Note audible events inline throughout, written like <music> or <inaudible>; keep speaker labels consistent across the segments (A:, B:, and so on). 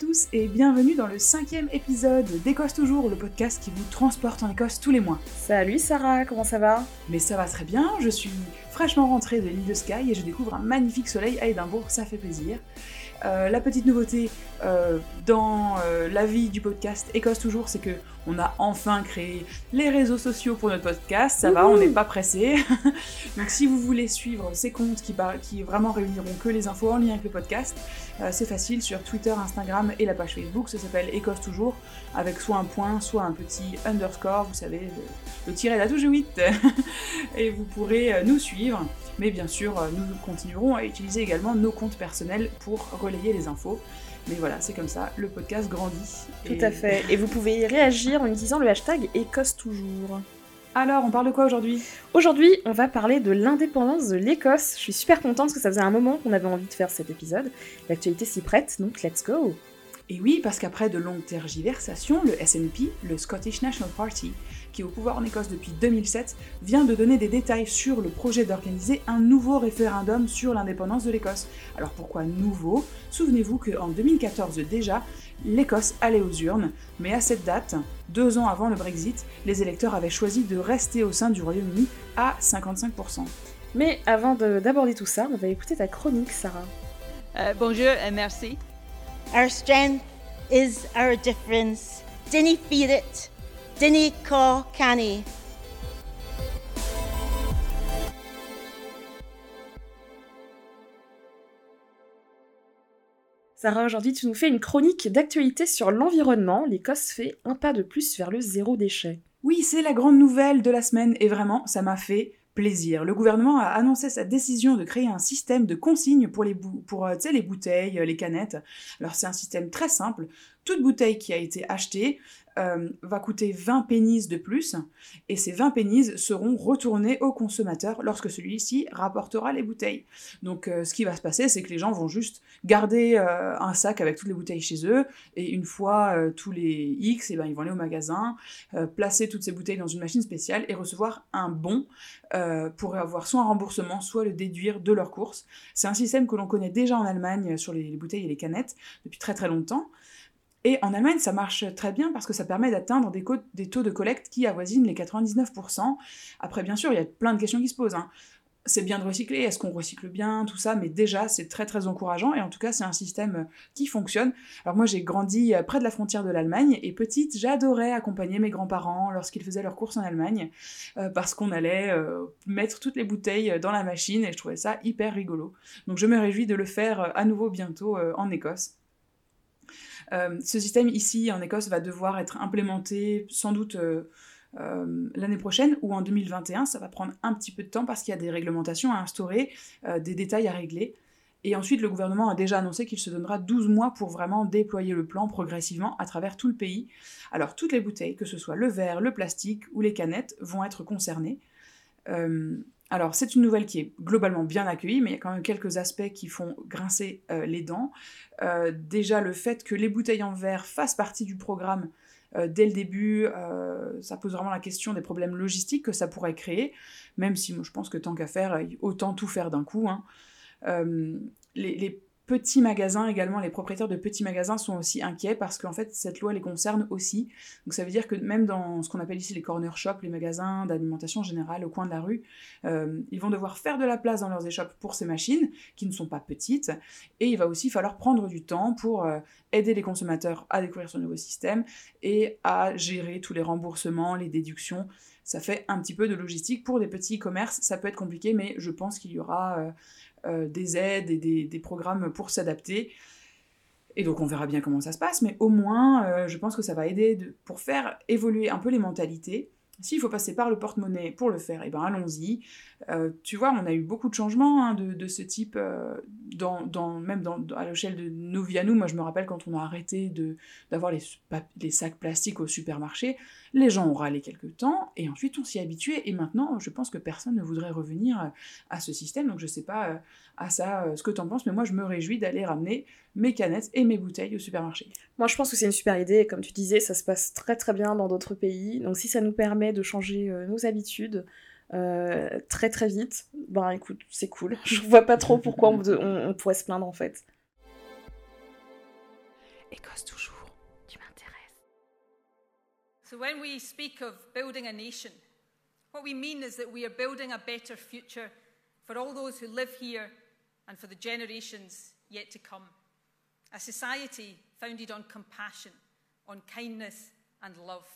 A: tous et bienvenue dans le cinquième épisode d'Écosse Toujours, le podcast qui vous transporte en Écosse tous les mois.
B: Salut Sarah, comment ça va?
A: Mais ça va très bien, je suis fraîchement rentrée de l'île de Skye et je découvre un magnifique soleil à Édimbourg, ça fait plaisir. Euh, la petite nouveauté euh, dans euh, la vie du podcast Écosse Toujours, c'est que on a enfin créé les réseaux sociaux pour notre podcast. Ça va, on n'est pas pressé. <laughs> Donc si vous voulez suivre ces comptes qui, qui vraiment réuniront que les infos en lien avec le podcast, c'est facile sur Twitter, Instagram et la page Facebook. Ça s'appelle Écosse Toujours, avec soit un point, soit un petit underscore, vous savez, le, le tiret la touche 8. <laughs> et vous pourrez nous suivre. Mais bien sûr, euh, nous continuerons à utiliser également nos comptes personnels pour relayer les infos. Mais voilà, c'est comme ça, le podcast grandit.
B: Tout à fait. Et vous pouvez réagir en utilisant le hashtag Écosse toujours.
A: Alors, on parle de quoi aujourd'hui?
B: Aujourd'hui, on va parler de l'indépendance de l'Écosse. Je suis super contente parce que ça faisait un moment qu'on avait envie de faire cet épisode. L'actualité s'y prête, donc let's go
A: Et oui, parce qu'après de longues tergiversations, le SNP, le Scottish National Party, qui est au pouvoir en Écosse depuis 2007, vient de donner des détails sur le projet d'organiser un nouveau référendum sur l'indépendance de l'Écosse. Alors pourquoi nouveau? Souvenez-vous qu'en 2014 déjà, l'Écosse allait aux urnes, mais à cette date, deux ans avant le Brexit, les électeurs avaient choisi de rester au sein du Royaume-Uni à 55%.
B: Mais avant d'aborder tout ça, on va écouter ta chronique, Sarah.
C: Euh, bonjour et merci.
D: Our strength is our difference. Dinny feed it?
B: Sarah, aujourd'hui tu nous fais une chronique d'actualité sur l'environnement. L'Écosse fait un pas de plus vers le zéro déchet.
A: Oui, c'est la grande nouvelle de la semaine et vraiment, ça m'a fait plaisir. Le gouvernement a annoncé sa décision de créer un système de consignes pour les, pour, euh, les bouteilles, les canettes. Alors c'est un système très simple. Toute bouteille qui a été achetée euh, va coûter 20 pennies de plus, et ces 20 pennies seront retournés au consommateur lorsque celui-ci rapportera les bouteilles. Donc euh, ce qui va se passer, c'est que les gens vont juste garder euh, un sac avec toutes les bouteilles chez eux, et une fois tous les X, et eh ben, ils vont aller au magasin, placer toutes ces bouteilles dans une machine spéciale et recevoir un bon pour avoir soit un remboursement, soit le déduire de leur course. C'est un système que l'on connaît déjà en Allemagne sur les bouteilles et les canettes depuis très très longtemps. Et en Allemagne, ça marche très bien parce que ça permet d'atteindre des, taux de collecte qui avoisinent les 99%. Après, bien sûr, il y a plein de questions qui se posent. Hein. C'est bien de recycler, est-ce qu'on recycle bien, tout ça, mais déjà, c'est très très encourageant et en tout cas, c'est un système qui fonctionne. Alors moi, j'ai grandi près de la frontière de l'Allemagne et petite, j'adorais accompagner mes grands-parents lorsqu'ils faisaient leurs courses en Allemagne euh, parce qu'on allait euh, mettre toutes les bouteilles dans la machine et je trouvais ça hyper rigolo. Donc je me réjouis de le faire euh, à nouveau bientôt en Écosse. Euh, ce système ici en Écosse va devoir être implémenté sans doute euh, euh, l'année prochaine ou en 2021. Ça va prendre un petit peu de temps parce qu'il y a des réglementations à instaurer, des détails à régler. Et ensuite, le gouvernement a déjà annoncé qu'il se donnera 12 mois pour vraiment déployer le plan progressivement à travers tout le pays. Alors, toutes les bouteilles, que ce soit le verre, le plastique ou les canettes, vont être concernées. Alors, c'est une nouvelle qui est globalement bien accueillie, mais il y a quand même quelques aspects qui font grincer euh, les dents. Euh, déjà, le fait que les bouteilles en verre fassent partie du programme euh, dès le début, ça pose vraiment la question des problèmes logistiques que ça pourrait créer, même si moi je pense que tant qu'à faire, autant tout faire d'un coup. Hein. Petits magasins également, les propriétaires de petits magasins sont aussi inquiets parce qu'en fait cette loi les concerne aussi. Donc ça veut dire que même dans ce qu'on appelle ici les corner shops, les magasins d'alimentation générale au coin de la rue, euh, ils vont devoir faire de la place dans leurs échoppes pour ces machines qui ne sont pas petites et il va aussi falloir prendre du temps pour euh, aider les consommateurs à découvrir ce nouveau système et à gérer tous les remboursements, les déductions. Ça fait un petit peu de logistique pour des petits commerces, ça peut être compliqué mais je pense qu'il y aura... Euh, euh, des aides et des, programmes pour s'adapter. Et donc on verra bien comment ça se passe, mais au moins euh, je pense que ça va aider pour faire évoluer un peu les mentalités s'il faut passer par le porte-monnaie pour le faire, et eh ben allons-y. Euh, tu vois, on a eu beaucoup de changements hein, de, ce type, euh, même à l'échelle de nos vies nous. Moi, je me rappelle quand on a arrêté d'avoir les, sacs plastiques au supermarché, les gens ont râlé quelques temps, et ensuite on s'y habitué. Et maintenant, je pense que personne ne voudrait revenir à ce système. Donc je sais pas euh, à ça ce que tu en penses, mais moi, je me réjouis d'aller ramener mes canettes et mes bouteilles au supermarché.
B: Moi, je pense que c'est une super idée. Comme tu disais, ça se passe très très bien dans d'autres pays. Donc si ça nous permet de changer euh, nos habitudes, euh, très très vite, ben écoute, c'est cool. <laughs> Je vois pas trop pourquoi on, pourrait se plaindre en fait. Écosse toujours, tu m'intéresses.
C: So, when we speak of building a nation, what we mean is that we are building a better future for all those who live here and for the generations yet to come. A society founded on compassion, on kindness and love.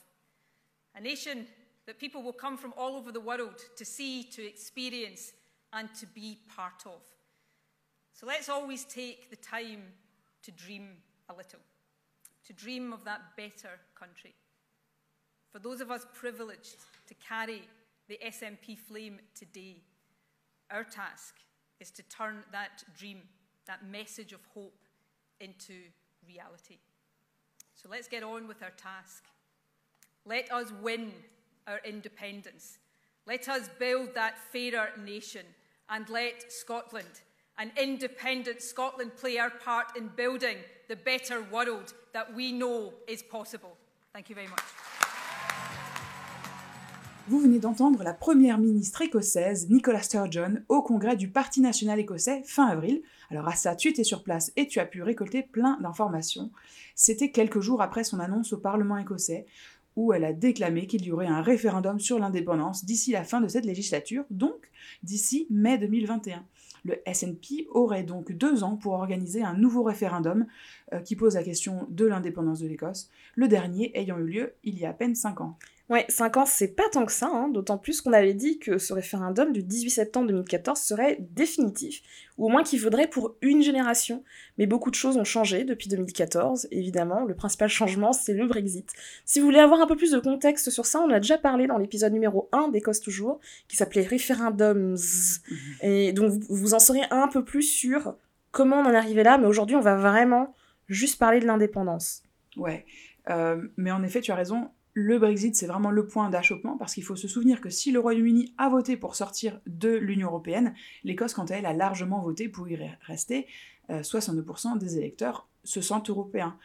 C: A nation that people will come from all over the world to see, to experience, and to be part of. So let's always take the time to dream a little, to dream of that better country. For those of us privileged to carry the SNP flame today, our task is to turn that dream, that message of hope, into reality. So let's get on with our task. Let us win our independence. Let us build that fairer nation and let Scotland, an independent Scotland, play our part in building the better world that we know is possible. Thank you very much.
A: Vous venez d'entendre la première ministre écossaise, Nicola Sturgeon, au congrès du Parti national écossais fin avril. Alors à ça, tu étais sur place et tu as pu récolter plein d'informations. C'était quelques jours après son annonce au Parlement écossais, où elle a déclamé qu'il y aurait un référendum sur l'indépendance d'ici la fin de cette législature, donc d'ici mai 2021. Le SNP aurait donc deux ans pour organiser un nouveau référendum euh, qui pose la question de l'indépendance de l'Écosse, le dernier ayant eu lieu il y a à peine cinq ans.
B: Ouais, 5 ans, c'est pas tant que ça, hein, d'autant plus qu'on avait dit que ce référendum du 18 septembre 2014 serait définitif, ou au moins qu'il vaudrait pour une génération. Mais beaucoup de choses ont changé depuis 2014, évidemment. Le principal changement, c'est le Brexit. Si vous voulez avoir un peu plus de contexte sur ça, on a déjà parlé dans l'épisode numéro 1 d'Écosse Toujours, qui s'appelait Référendums. Et donc, vous- vous en saurez un peu plus sur comment on en est arrivé là, mais aujourd'hui, on va vraiment juste parler de l'indépendance.
A: Ouais, Euh, mais en effet, tu as raison. Le Brexit, c'est vraiment le point d'achoppement parce qu'il faut se souvenir que si le Royaume-Uni a voté pour sortir de l'Union européenne, l'Écosse, quant à elle, a largement voté pour y re- rester. Euh, 62% des électeurs se sentent européens.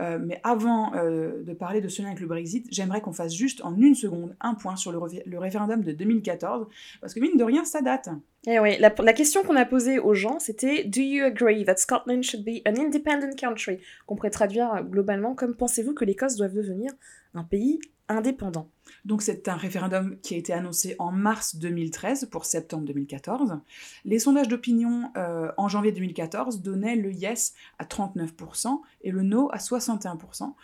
A: Euh, mais avant euh, de parler de ce lien avec le Brexit, j'aimerais qu'on fasse juste en une seconde un point sur le, référendum de 2014, parce que mine de rien, ça date.
B: Et oui, la, question qu'on a posée aux gens, c'était Do you agree that Scotland should be an independent country? Qu'on pourrait traduire globalement comme Pensez-vous que l'Écosse doive devenir un pays indépendant?
A: Donc c'est un référendum qui a été annoncé en mars 2013 pour septembre 2014. Les sondages d'opinion euh, en janvier 2014 donnaient le yes à 39% et le no à 61%.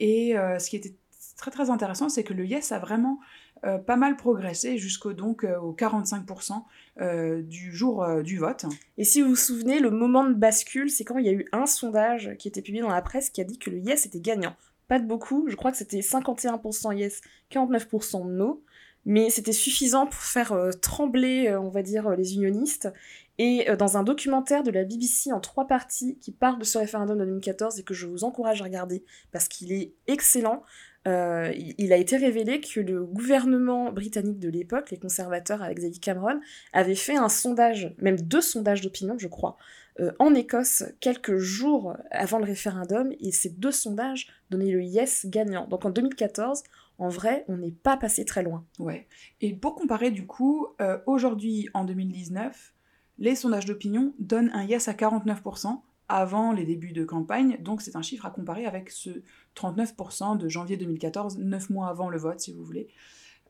A: Et euh, ce qui était très très intéressant, c'est que le yes a vraiment euh, pas mal progressé jusqu'au donc euh, aux 45% euh, du jour du vote.
B: Et si vous vous souvenez, le moment de bascule, c'est quand il y a eu un sondage qui était publié dans la presse qui a dit que le yes était gagnant. Pas de beaucoup, je crois que c'était 51% yes, 49% no, mais c'était suffisant pour faire euh, trembler, euh, on va dire, euh, les unionistes. Et dans un documentaire de la BBC en trois parties qui parle de ce référendum de 2014 et que je vous encourage à regarder parce qu'il est excellent, il, il a été révélé que le gouvernement britannique de l'époque, les conservateurs avec David Cameron, avait fait un sondage, même deux sondages d'opinion, je crois, euh, en Écosse quelques jours avant le référendum, et ces deux sondages donnaient le yes gagnant. Donc en 2014, en vrai, on n'est pas passé très loin.
A: Ouais. Et pour comparer du coup, euh, aujourd'hui en 2019, les sondages d'opinion donnent un yes à 49% avant les débuts de campagne, donc c'est un chiffre à comparer avec ce 39% de janvier 2014, 9 mois avant le vote si vous voulez.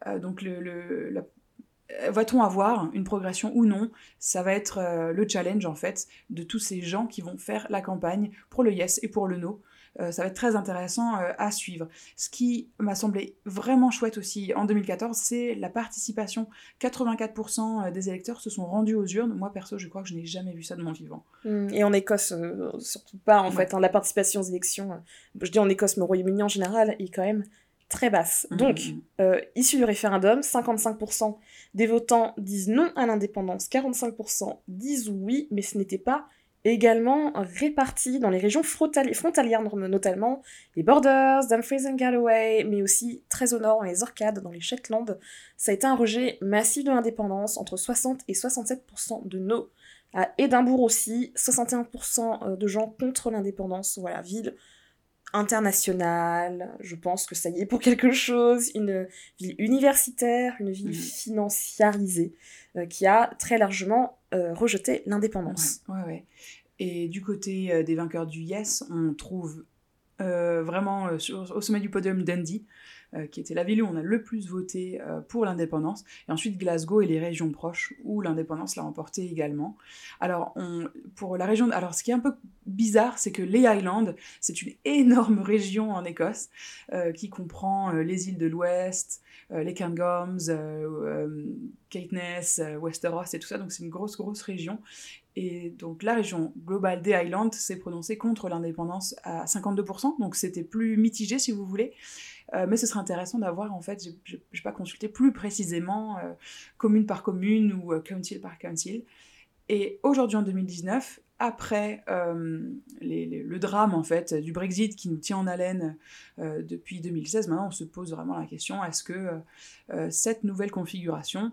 A: Euh, donc le, le- la- va-t-on avoir une progression ou non? Ça va être euh, le challenge en fait de tous ces gens qui vont faire la campagne pour le yes et pour le no. Euh, ça va être très intéressant euh, à suivre. Ce qui m'a semblé vraiment chouette aussi en 2014, c'est la participation. 84% des électeurs se sont rendus aux urnes. Moi, perso, je crois que je n'ai jamais vu ça de mon vivant.
B: Mm, Et en Écosse, euh, surtout pas, en
A: Ouais.
B: fait, hein, la participation aux élections, euh, je dis en Écosse, mais au Royaume-Uni en général, est quand même très basse. Donc,
A: Mhm.
B: euh, issu du référendum, 55% des votants disent non à l'indépendance, 45% disent oui, mais ce n'était pas également réparti dans les régions frontali- frontalières, notamment les Borders, Dumfries and Galloway, mais aussi très au nord, dans les Orcades, dans les Shetland. Ça a été un rejet massif de l'indépendance, entre 60 et 67% de no. À Édimbourg aussi, 61% de gens contre l'indépendance. Voilà, ville internationale, je pense que ça y est pour quelque chose, une ville universitaire, une ville
A: Mhm.
B: financiarisée, euh, qui a très largement euh, rejeté l'indépendance.
A: Ouais, ouais, ouais. Et du côté euh, des vainqueurs du Yes, on trouve euh, vraiment euh, sur- au sommet du podium Dundee, qui était la ville où on a le plus voté euh, pour l'indépendance, et ensuite Glasgow et les régions proches où l'indépendance l'a emporté également. Alors, pour la région, alors ce qui est un peu bizarre, c'est que les Highlands, c'est une énorme <laughs> région en Écosse euh, qui comprend euh, les îles de l'Ouest, euh, les Cairngorms, euh, euh, Caithness, euh, Westeros et tout ça, donc c'est une grosse, grosse région. Et donc la région globale des Highlands s'est prononcée contre l'indépendance à 52%, donc c'était plus mitigé si vous voulez. Euh, mais ce serait intéressant d'avoir, en fait, je n'ai pas consulté plus précisément euh, commune par commune ou euh, council par council. Et aujourd'hui, en 2019, après euh, les- le drame en fait du Brexit qui nous tient en haleine depuis 2016, maintenant on se pose vraiment la question est-ce que cette nouvelle configuration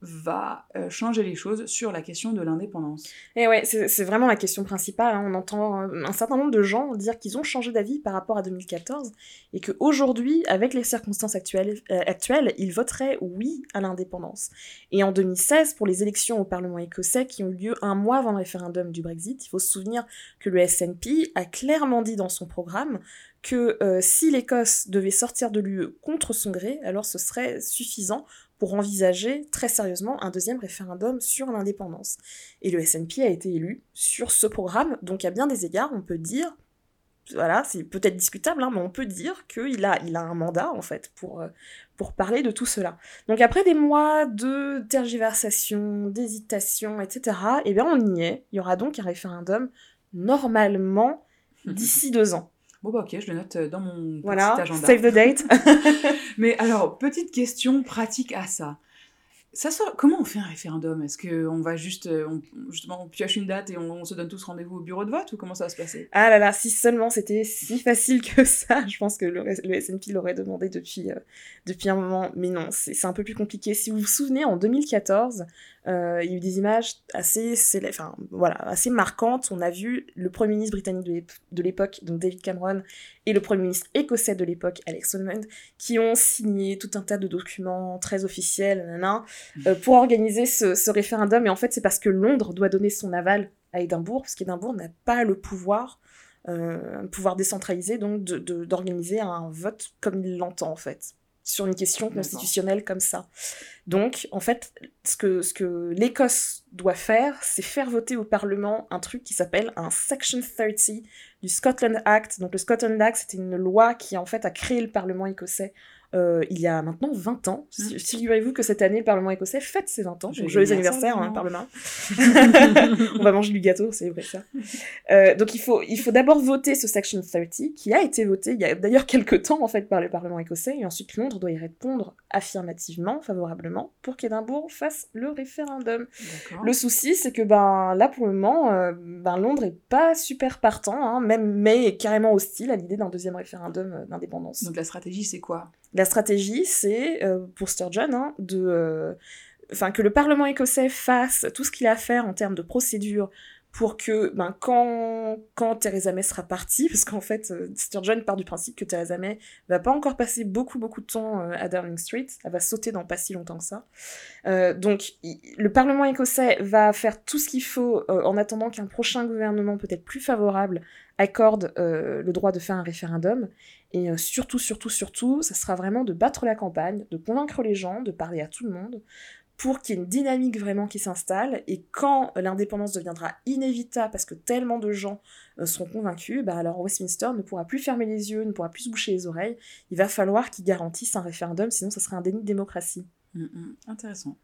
A: va euh, changer les choses sur la question de l'indépendance
B: Et ouais, c'est c'est vraiment la question principale. hein. On entend euh, un certain nombre de gens dire qu'ils ont changé d'avis par rapport à 2014 et qu'aujourd'hui, avec les circonstances actuelles, euh, actuelles, ils voteraient oui à l'indépendance. Et en 2016, pour les élections au Parlement écossais qui ont eu lieu un mois avant le référendum du Brexit, il faut se souvenir que le SNP a clairement dit dans son programme que euh, si l'Écosse devait sortir de l'UE contre son gré, alors ce serait suffisant pour envisager très sérieusement un deuxième référendum sur l'indépendance. Et le SNP a été élu sur ce programme, donc à bien des égards, on peut dire, voilà, c'est peut-être discutable, hein, mais on peut dire qu'il a, il a un mandat, en fait, pour, euh, pour parler de tout cela. Donc après des mois de tergiversation, d'hésitation, etc., eh bien on y est. Il y aura donc un référendum, normalement, <laughs> d'ici deux ans.
A: Bon bah ok, je le note euh, dans mon
B: Voilà,
A: petit agenda.
B: save the date. <laughs>
A: Mais alors, petite question pratique à ça. Ça sort... Comment on fait un référendum? Est-ce qu'on va juste, euh, on, justement, on pioche une date et on, on se donne tous rendez-vous au bureau de vote ou comment ça va se passer?
B: Ah là là, si seulement c'était si facile que ça, <laughs> je pense que le, le SNP l'aurait demandé depuis, euh, depuis un moment, mais non, c'est un peu plus compliqué. Si vous vous souvenez, en 2014, euh, il y a eu des images assez, enfin, voilà, assez marquantes. On a vu le Premier ministre britannique de l'ép- de l'époque, donc David Cameron, et le Premier ministre écossais de l'époque, Alex Salmond, qui ont signé tout un tas de documents très officiels, nanana, euh, pour organiser ce, ce référendum. Et en fait, c'est parce que Londres doit donner son aval à Édimbourg, parce qu'Édimbourg n'a pas le pouvoir, euh, un pouvoir décentralisé, donc de- de- d'organiser un vote comme il l'entend en fait, sur une question constitutionnelle comme ça. Donc, en fait, ce que, ce que l'Écosse doit faire, c'est faire voter au Parlement un truc qui s'appelle un Section 30 du Scotland Act. Donc, le Scotland Act, c'était une loi qui, en fait, a créé le Parlement écossais euh, il y a maintenant 20 ans.
A: Mm.
B: Figurez-vous que cette année, le Parlement écossais fête ses 20 ans. Joyeux
A: ça,
B: anniversaire, hein. Parlement. <laughs> On va manger du gâteau, c'est vrai ça. Euh, donc il faut, il faut d'abord voter ce Section 30, qui a été voté il y a d'ailleurs quelques temps en fait par le Parlement écossais, et ensuite Londres doit y répondre affirmativement, favorablement, pour qu'Édimbourg fasse le référendum. Le souci, c'est que ben là pour le moment, euh, ben Londres est pas super partant, hein, même mais est carrément hostile à l'idée d'un deuxième référendum d'indépendance.
A: Donc la stratégie, c'est quoi?
B: La stratégie, c'est euh, pour Sturgeon hein, de, euh, que le Parlement écossais fasse tout ce qu'il a à faire en termes de procédure pour que, ben, quand, Theresa May sera partie, parce qu'en fait, euh, Sturgeon part du principe que Theresa May va pas encore passer beaucoup, beaucoup de temps à Downing Street, elle va sauter dans pas si longtemps que ça. Donc, le Parlement écossais va faire tout ce qu'il faut en attendant qu'un prochain gouvernement peut-être plus favorable accorde le droit de faire un référendum. Et euh, surtout, surtout, surtout, ça sera vraiment de battre la campagne, de convaincre les gens, de parler à tout le monde, pour qu'il y ait une dynamique vraiment qui s'installe. Et quand euh, l'indépendance deviendra inévitable, parce que tellement de gens euh, seront convaincus, bah alors Westminster ne pourra plus fermer les yeux, ne pourra plus se boucher les oreilles. Il va falloir qu'ils garantissent un référendum, sinon ça serait un déni de démocratie.
A: Mm, mm, Intéressant.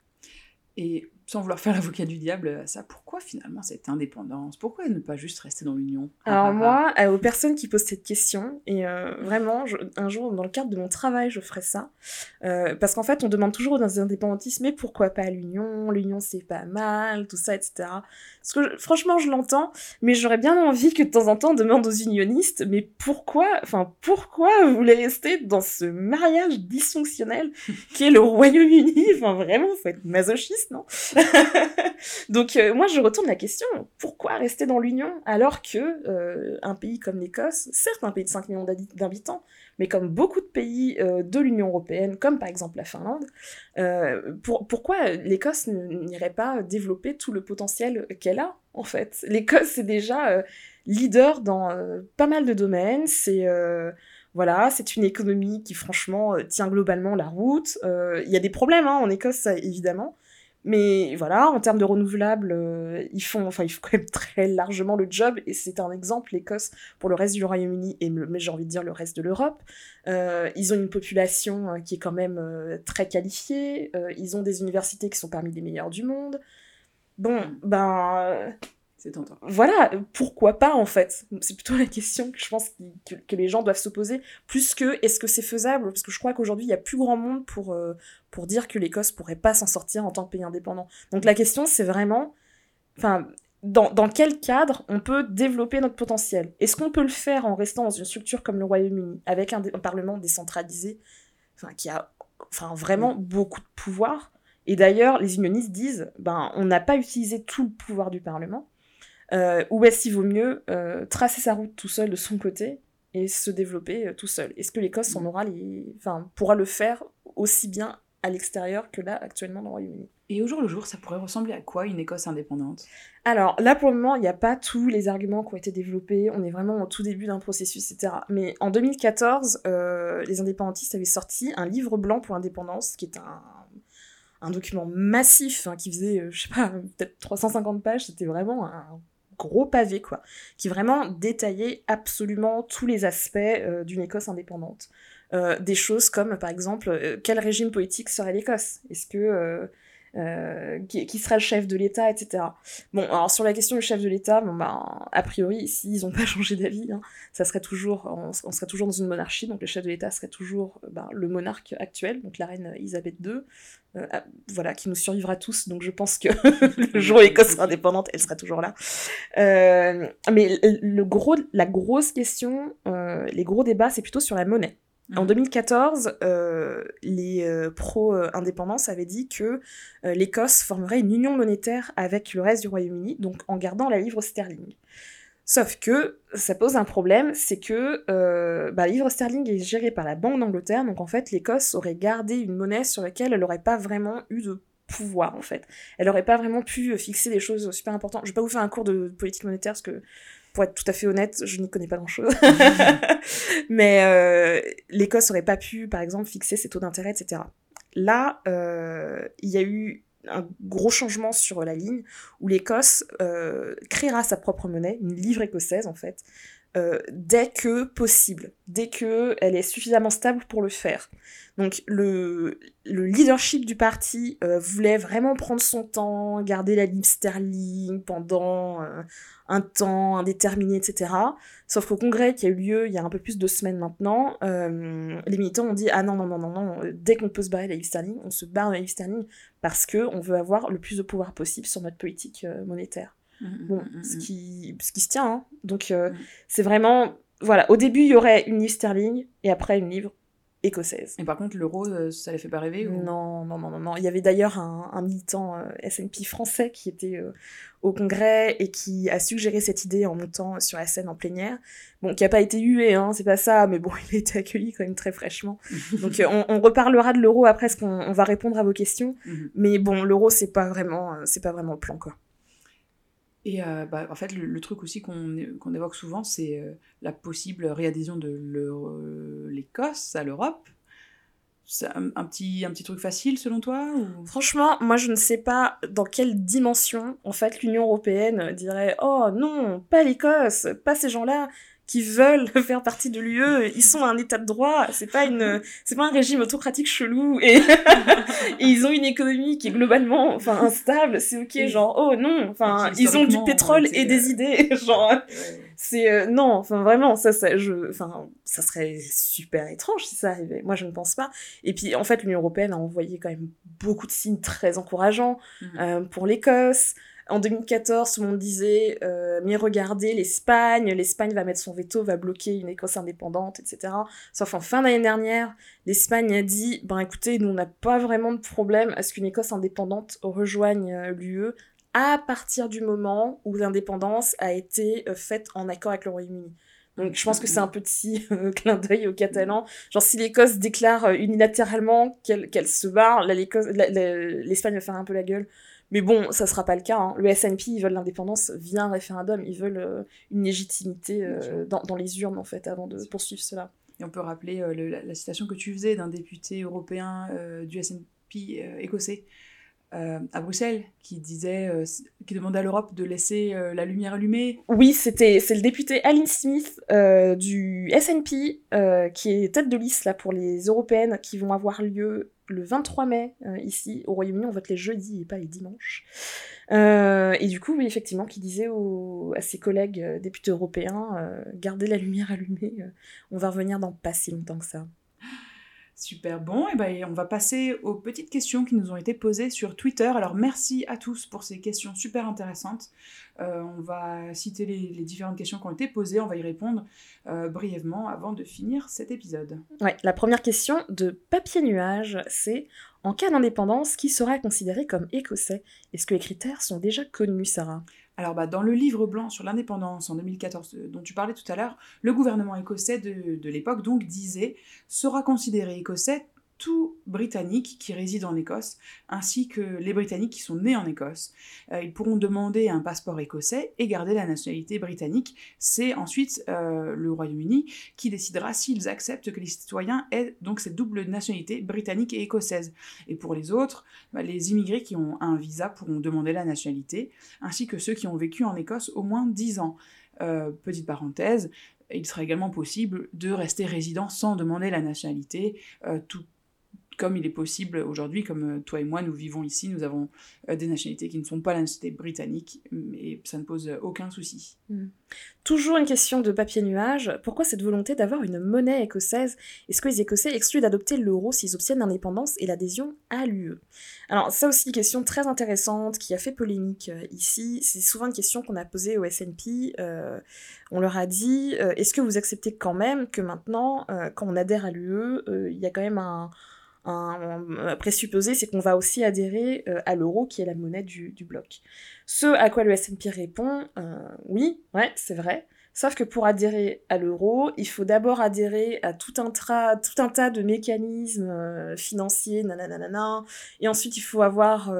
A: Sans vouloir faire l'avocat du diable à ça, pourquoi finalement cette indépendance? Pourquoi ne pas juste rester dans l'Union?
B: Alors
A: Ah, ah,
B: moi, euh, aux personnes qui posent cette question, et euh, vraiment, je- un jour, dans le cadre de mon travail, je ferai ça, euh, parce qu'en fait, on demande toujours aux indépendantistes, mais pourquoi pas l'union? L'union, c'est pas mal, tout ça, etc. Parce que je- franchement, je l'entends, mais j'aurais bien envie que de temps en temps, on demande aux unionistes, mais pourquoi, enfin, pourquoi vous voulez rester dans ce mariage dysfonctionnel <laughs> qui est le Royaume-Uni? Enfin, vraiment, faut être masochiste, non? <laughs> donc euh, moi je retourne la question, pourquoi rester dans l'Union alors que euh, un pays comme l'Écosse, certes un pays de 5 millions d'habi- d'habitants, mais comme beaucoup de pays euh, de l'Union européenne, comme par exemple la Finlande, pour- pourquoi l'Écosse n'irait pas développer tout le potentiel qu'elle a en fait? L'Écosse c'est déjà... leader dans pas mal de domaines. C'est voilà, c'est une économie qui franchement tient globalement la route. Il y a des problèmes hein, en Écosse, évidemment. Mais voilà, en termes de renouvelables, euh, ils font, enfin, ils font quand même très largement le job, et c'est un exemple, l'Écosse, pour le reste du Royaume-Uni, et mais j'ai envie de dire le reste de l'Europe. Euh, ils ont une population euh, qui est quand même très qualifiée, ils ont des universités qui sont parmi les meilleures du monde. Bon, ben, voilà, pourquoi pas en fait? C'est plutôt la question que je pense que, les gens doivent se poser, plus que est-ce que c'est faisable? Parce que je crois qu'aujourd'hui, il y a plus grand monde pour, euh, pour dire que l'Écosse pourrait pas s'en sortir en tant que pays indépendant. Donc la question, c'est vraiment, enfin, dans, dans, quel cadre on peut développer notre potentiel? Est-ce qu'on peut le faire en restant dans une structure comme le Royaume-Uni, avec un, parlement décentralisé, enfin, qui a enfin, vraiment beaucoup de pouvoir? Et d'ailleurs, les unionistes disent, ben, on n'a pas utilisé tout le pouvoir du Parlement, euh, ou est-ce qu'il vaut mieux euh, tracer sa route tout seul de son côté et se développer euh, tout seul? Est-ce que l'Écosse en aura les... enfin, pourra le faire aussi bien à l'extérieur que là actuellement dans le Royaume-Uni?
A: Et au jour le jour, ça pourrait ressembler à quoi une Écosse indépendante?
B: Alors là pour le moment, il n'y a pas tous les arguments qui ont été développés, on est vraiment au tout début d'un processus, etc. Mais en 2014, les indépendantistes avaient sorti un livre blanc pour l'indépendance, qui est un un document massif hein, qui faisait, je sais pas, peut-être 350 pages, c'était vraiment un gros pavé, quoi, qui vraiment détaillait absolument tous les aspects euh, d'une Écosse indépendante. Euh, des choses comme, par exemple, euh, quel régime politique serait l'Écosse? Est-ce que euh, qui, sera le chef de l'État, etc. Bon, alors sur la question du chef de l'État, bon, bah, a priori, s'ils n'ont pas <laughs> changé d'avis, hein, ça serait toujours, on, serait toujours dans une monarchie, donc le chef de l'État serait toujours bah, le monarque actuel, donc la reine Elisabeth II, euh, ah, voilà, qui nous survivra tous, donc je pense que <laughs> le jour où l'Écosse sera indépendante, elle sera toujours là. Euh, mais le gros, la grosse question, euh, les gros débats, c'est plutôt sur la monnaie. En 2014, mhm. euh, les euh, pro-indépendance avaient dit que euh, l'Écosse formerait une union monétaire avec le reste du Royaume-Uni, donc en gardant la livre sterling. Sauf que ça pose un problème, c'est que bah, la livre sterling est gérée par la Banque d'Angleterre, donc en fait l'Écosse aurait gardé une monnaie sur laquelle elle n'aurait pas vraiment eu de pouvoir en fait. Elle n'aurait pas vraiment pu fixer des choses super importantes. Je vais pas vous faire un cours de politique monétaire parce que pour être tout à fait honnête, je n'y connais pas grand-chose. <laughs> <laughs> Mais euh, l'Écosse n'aurait pas pu, par exemple, fixer ses taux d'intérêt, etc. Là, euh, il y a eu un gros changement sur la ligne où l'Écosse euh, créera sa propre monnaie, une livre écossaise en fait, euh, dès que possible, dès que elle est suffisamment stable pour le faire. Donc le, le leadership du parti euh, voulait vraiment prendre son temps, garder la ligne sterling pendant euh, un temps indéterminé, etc. Sauf qu'au congrès qui a eu lieu il y a un peu plus de semaines maintenant, les militants ont dit ah non non non non non, dès qu'on peut se barrer de la ligne sterling, on se barre de la ligne sterling parce que on veut avoir le plus de pouvoir possible sur notre politique monétaire. Mm, bon, mm, ce, qui, ce qui se tient. Hein. Donc, euh, c'est vraiment. Voilà, au début, il y aurait une livre sterling et après une livre écossaise.
A: Et par contre, l'euro, euh, ça les fait pas rêver
B: Non, non, non, non, non. Il y avait d'ailleurs un, un, militant euh, SNP français qui était au congrès et qui a suggéré cette idée en montant sur la scène en plénière. Bon, qui a pas été hué, hein, c'est pas ça, mais bon, <laughs> il a été accueilli quand même très fraîchement. <laughs> Donc, on, on, reparlera de l'euro après, parce qu'on on va répondre à vos questions. Mais bon, l'euro, c'est pas vraiment, c'est pas vraiment le plan, quoi.
A: Et euh, bah, en fait, le, truc aussi qu'on évoque souvent, c'est euh, la possible réadhésion de l'Écosse à l'Europe. C'est un, petit, un petit truc facile selon toi
B: Franchement, moi je ne sais pas dans quelle dimension en fait l'Union européenne dirait oh non, pas l'Écosse, pas ces gens-là qui veulent <laughs> faire partie de l'UE, ils sont un état de droit, c'est pas une c'est pas un régime autocratique chelou et, <laughs> ils ont une économie qui est globalement enfin instable, c'est OK genre oh non, enfin ils ont du pétrole et des idées <laughs> genre c'est euh, non, enfin vraiment ça ça je enfin ça serait super étrange si ça arrivait. Moi je ne pense pas. Et puis en fait l'Union européenne a envoyé quand même beaucoup de signes très encourageants mmh. euh, pour l'Écosse. En 2014, tout le monde disait euh, mais regardez l'Espagne, l'Espagne va mettre son veto, va bloquer une Écosse indépendante, etc. Sauf en fin d'année dernière, l'Espagne a dit ben écoutez, nous on n'a pas vraiment de problème à ce qu'une Écosse indépendante rejoigne euh, l'UE à partir du moment où l'indépendance a été euh, faite en accord avec le Royaume-Uni. Donc je pense que c'est un petit euh, <laughs> clin d'œil aux Catalans. Genre si l'Écosse déclare unilatéralement qu'elle se barre, l'Espagne va faire un peu la gueule. Mais bon, ça sera pas le cas. hein. Le SNP, ils veulent l'indépendance via un référendum. Ils veulent euh, une légitimité euh, dans, dans les urnes, en fait, avant de poursuivre cela.
A: Et on peut rappeler euh, le- la, la citation que tu faisais d'un député européen du SNP écossais à Bruxelles, qui disait, qui demandait à l'Europe de laisser la lumière allumée.
B: Oui, c'était c'est le député Alan Smith du SNP qui est tête de liste là pour les européennes qui vont avoir lieu le 23 mai euh, ici au Royaume-Uni. On vote les jeudis et pas les dimanches. Euh, et du coup, oui, effectivement, qui disait à ses collègues euh, députés européens gardez la lumière allumée. on va revenir dans pas si longtemps que ça.
A: Super bon, et ben on va passer aux petites questions qui nous ont été posées sur Twitter. Alors merci à tous pour ces questions super intéressantes. Euh, on va citer les, les différentes questions qui ont été posées, on va y répondre euh, brièvement avant de finir cet épisode.
B: Ouais, la première question de Papier Nuage, c'est en cas d'indépendance, qui sera considéré comme écossais? Est-ce que les critères sont déjà connus, Sarah?
A: Alors, bah, dans le livre blanc sur l'indépendance en 2014 euh, dont tu parlais tout à l'heure, le gouvernement écossais de, de l'époque donc disait sera considéré écossais tout Britannique qui réside en Écosse, ainsi que les Britanniques qui sont nés en Écosse. Euh, ils pourront demander un passeport écossais et garder la nationalité britannique. C'est ensuite euh, le Royaume-Uni qui décidera s'ils acceptent que les citoyens aient donc cette double nationalité britannique et écossaise. Et pour les autres, bah, les immigrés qui ont un visa pourront demander la nationalité, ainsi que ceux qui ont vécu en Écosse au moins 10 ans. Euh, petite parenthèse, il sera également possible de rester résident sans demander la nationalité, tout comme il est possible aujourd'hui, comme euh, toi et moi, nous vivons ici, nous avons euh, des nationalités qui ne sont pas la nationalité britannique, mais ça ne pose euh, aucun souci.
B: Toujours une question de papier nuage. Pourquoi cette volonté d'avoir une monnaie écossaise? Est-ce que les Écossais excluent d'adopter l'euro s'ils obtiennent l'indépendance et l'adhésion à l'UE Alors ça aussi question très intéressante qui a fait polémique ici. C'est souvent une question qu'on a posée au SNP. On leur a dit est-ce que vous acceptez quand même que maintenant, quand on adhère à l'UE, il y a quand même un, un, présupposé, c'est qu'on va aussi adhérer euh, à l'euro qui est la monnaie du, bloc. Ce à quoi le SNP répond, euh, oui, ouais, c'est vrai. Sauf que pour adhérer à l'euro, il faut d'abord adhérer à tout un, tas de mécanismes euh, financiers, nananana, et ensuite il faut avoir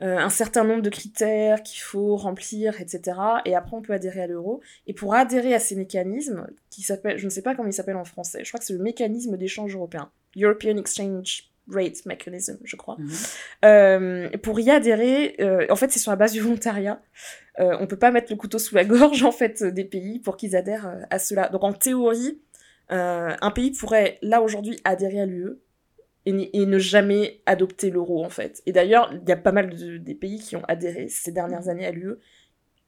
B: un certain nombre de critères qu'il faut remplir, etc. Et après on peut adhérer à l'euro. Et pour adhérer à ces mécanismes, qui s'appellent, je ne sais pas comment ils s'appellent en français, je crois que c'est le mécanisme d'échange européen, European Exchange Rate Mechanism, je crois. Euh, pour y adhérer, euh, en fait, c'est sur la base du volontariat. Euh, on peut pas mettre le couteau sous la gorge <laughs> en fait des pays pour qu'ils adhèrent euh, à cela. Donc en théorie, un pays pourrait là aujourd'hui adhérer à l'UE et ne jamais adopter l'euro en fait. Et d'ailleurs, il y a pas mal de, des pays qui ont adhéré ces dernières années à l'UE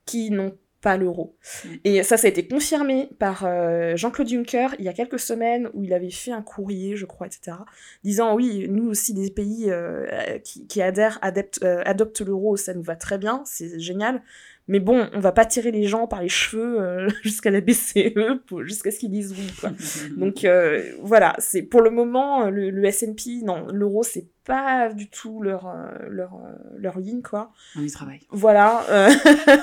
B: qui n'ont pas l'euro.
A: Mm.
B: Et ça, ça a été confirmé par euh, Jean-Claude Juncker il y a quelques semaines où il avait fait un courrier, je crois, etc., disant oui, nous aussi, des pays euh, qui, qui adhèrent, adeptent, euh, adoptent l'euro, ça nous va très bien, c'est génial. Mais bon, on va pas tirer les gens par les cheveux <laughs> jusqu'à la BCE, jusqu'à ce qu'ils disent oui, quoi. <laughs> Donc voilà, c'est pour le moment le, le S&P, non, l'euro c'est pas du tout leur euh, leur euh, leur ligne quoi.
A: On y travaille.
B: Voilà, euh,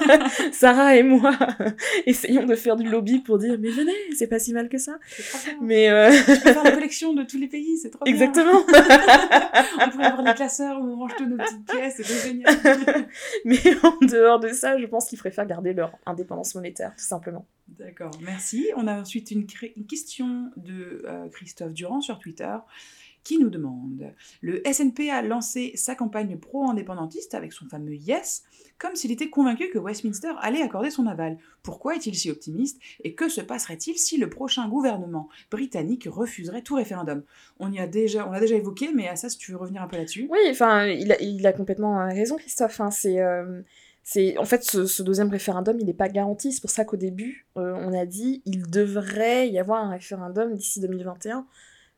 B: <laughs> Sarah et moi <laughs> essayons de faire du lobby pour dire mais venez, c'est pas si mal que ça.
A: Trop.
B: Mais euh,
A: On peut faire la <laughs> collection de tous les pays, c'est trop bien.
B: exactement.
A: on pourrait avoir des classeurs où on range toutes nos petites pièces, c'est génial.
B: mais en dehors de ça, je pense qu'ils préfèrent garder leur indépendance monétaire tout simplement.
A: D'accord, merci. On a ensuite une, question de euh, Christophe Durand sur Twitter qui nous demande Le SNP a lancé sa campagne pro-indépendantiste avec son fameux Yes, comme s'il était convaincu que Westminster allait accorder son aval. Pourquoi est-il si optimiste Et que se passerait-il si le prochain gouvernement britannique refuserait tout référendum? On y a déjà, on l'a déjà évoqué, mais à ça, si tu veux revenir un peu là-dessus.
B: Oui, enfin, il a, complètement euh, raison, Christophe. hein, c'est, euh, en fait, ce, ce deuxième référendum, il n'est pas garanti. C'est pour ça qu'au début, euh, on a dit il devrait y avoir un référendum d'ici 2021.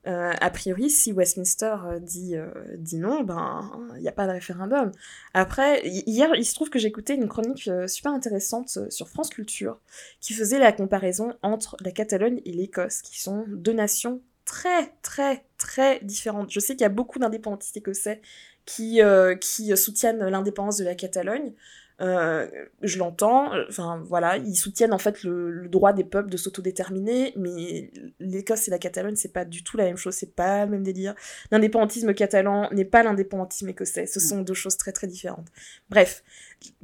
B: Euh, a priori, si Westminster euh, dit, euh, dit non, ben il n'y a pas de référendum. Après, hi- hier, il se trouve que écouté une chronique super intéressante sur France Culture qui faisait la comparaison entre la Catalogne et l'Écosse, qui sont deux nations très, très, très différentes. Je sais qu'il y a beaucoup d'indépendantistes écossais qui, qui soutiennent l'indépendance de la Catalogne. Euh, je l'entends, enfin voilà, ils soutiennent en fait le, le droit des peuples de s'autodéterminer, mais l'Écosse et la Catalogne, c'est pas du tout la même chose, c'est pas le même délire. L'indépendantisme catalan n'est pas l'indépendantisme écossais, ce sont deux choses très très différentes. Bref,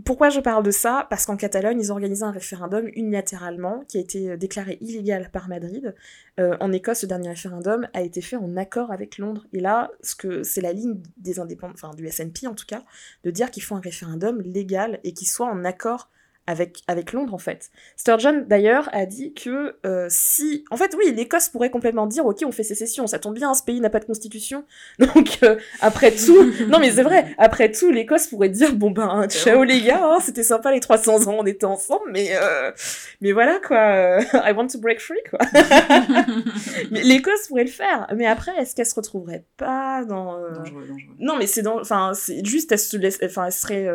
B: pourquoi je parle de ça? Parce qu'en Catalogne, ils ont organisé un référendum unilatéralement qui a été déclaré illégal par Madrid. Euh, en Écosse, ce dernier référendum a été fait en accord avec Londres. Et là, ce que c'est la ligne des indépendants, enfin du SNP en tout cas, de dire qu'il faut un référendum légal et qui soit en accord avec, avec Londres en fait. Sturgeon d'ailleurs a dit que euh, si... En fait oui, l'Écosse pourrait complètement dire ok on fait sécession, ça tombe bien, ce pays n'a pas de constitution. <laughs> Donc euh, après tout... <laughs> non mais c'est vrai, après tout l'Écosse pourrait dire bon ben ciao les gars, hein, c'était sympa les 300 ans on était ensemble mais, euh, mais voilà quoi, <laughs> I want to break free quoi. mais l'Écosse pourrait le faire, mais après est-ce qu'elle se retrouverait pas dans...
A: Dangereux, dangereux.
B: Non mais c'est dans... Enfin c'est juste elle se laisse... Enfin elle serait